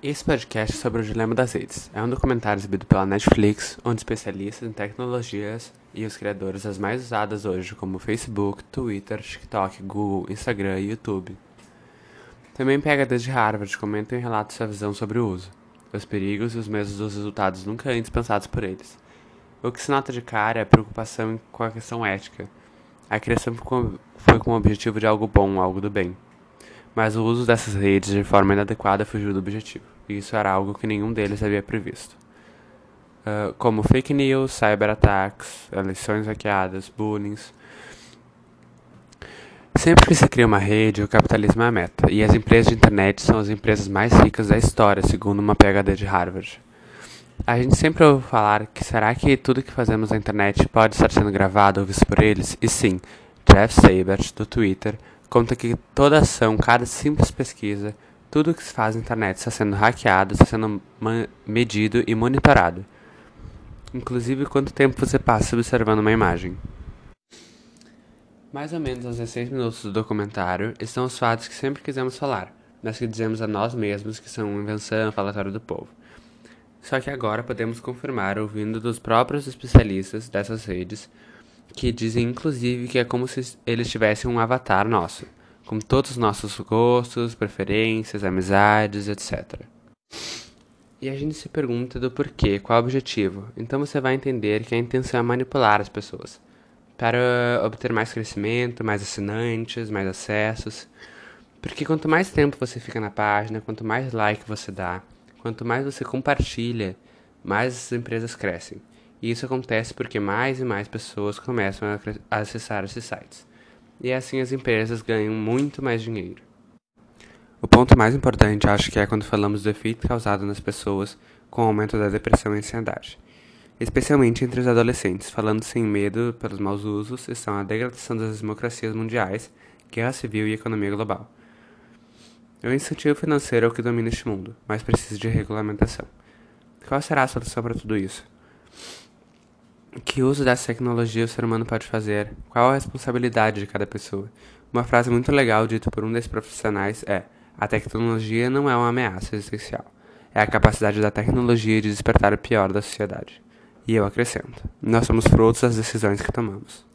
Esse podcast é sobre o dilema das redes. É um documentário exibido pela Netflix, onde especialistas em tecnologias e os criadores das mais usadas hoje, como Facebook, Twitter, TikTok, Google, Instagram e YouTube. Também PHDs de Harvard comentam e relatam sua visão sobre o uso, os perigos e os mesmos dos resultados nunca antes pensados por eles. O que se nota de cara é a preocupação com a questão ética. A criação foi com o objetivo de algo bom, algo do bem mas o uso dessas redes de forma inadequada fugiu do objetivo, e isso era algo que nenhum deles havia previsto. Uh, como fake news, cyberataques, eleições hackeadas, bullying. Sempre que se cria uma rede, o capitalismo é a meta, e as empresas de internet são as empresas mais ricas da história, segundo uma PhD de Harvard. A gente sempre ouve falar que será que tudo que fazemos na internet pode estar sendo gravado ou visto por eles? E sim, Jeff Sabert, do Twitter, conta que toda ação, cada simples pesquisa, tudo que se faz na internet está sendo hackeado, está sendo medido e monitorado. Inclusive quanto tempo você passa observando uma imagem. Mais ou menos aos 16 minutos do documentário estão os fatos que sempre quisemos falar, mas que dizemos a nós mesmos que são invenção, falatório do povo. Só que agora podemos confirmar, ouvindo dos próprios especialistas dessas redes, que dizem inclusive que é como se eles tivessem um avatar nosso, com todos os nossos gostos, preferências, amizades, etc. E a gente se pergunta do porquê, qual o objetivo. Então você vai entender que a intenção é manipular as pessoas para obter mais crescimento, mais assinantes, mais acessos. Porque quanto mais tempo você fica na página, quanto mais like você dá, quanto mais você compartilha, mais as empresas crescem. E isso acontece porque mais e mais pessoas começam a acessar esses sites. E assim as empresas ganham muito mais dinheiro. O ponto mais importante acho que é quando falamos do efeito causado nas pessoas com o aumento da depressão e ansiedade. Especialmente entre os adolescentes, falando sem medo pelos maus usos, estão a degradação das democracias mundiais, guerra civil e economia global. O incentivo financeiro é o que domina este mundo, mas precisa de regulamentação. Qual será a solução para tudo isso? Que uso dessa tecnologia o ser humano pode fazer? Qual a responsabilidade de cada pessoa? Uma frase muito legal dita por um desses profissionais é: A tecnologia não é uma ameaça existencial. É a capacidade da tecnologia de despertar o pior da sociedade. E eu acrescento: Nós somos frutos das decisões que tomamos.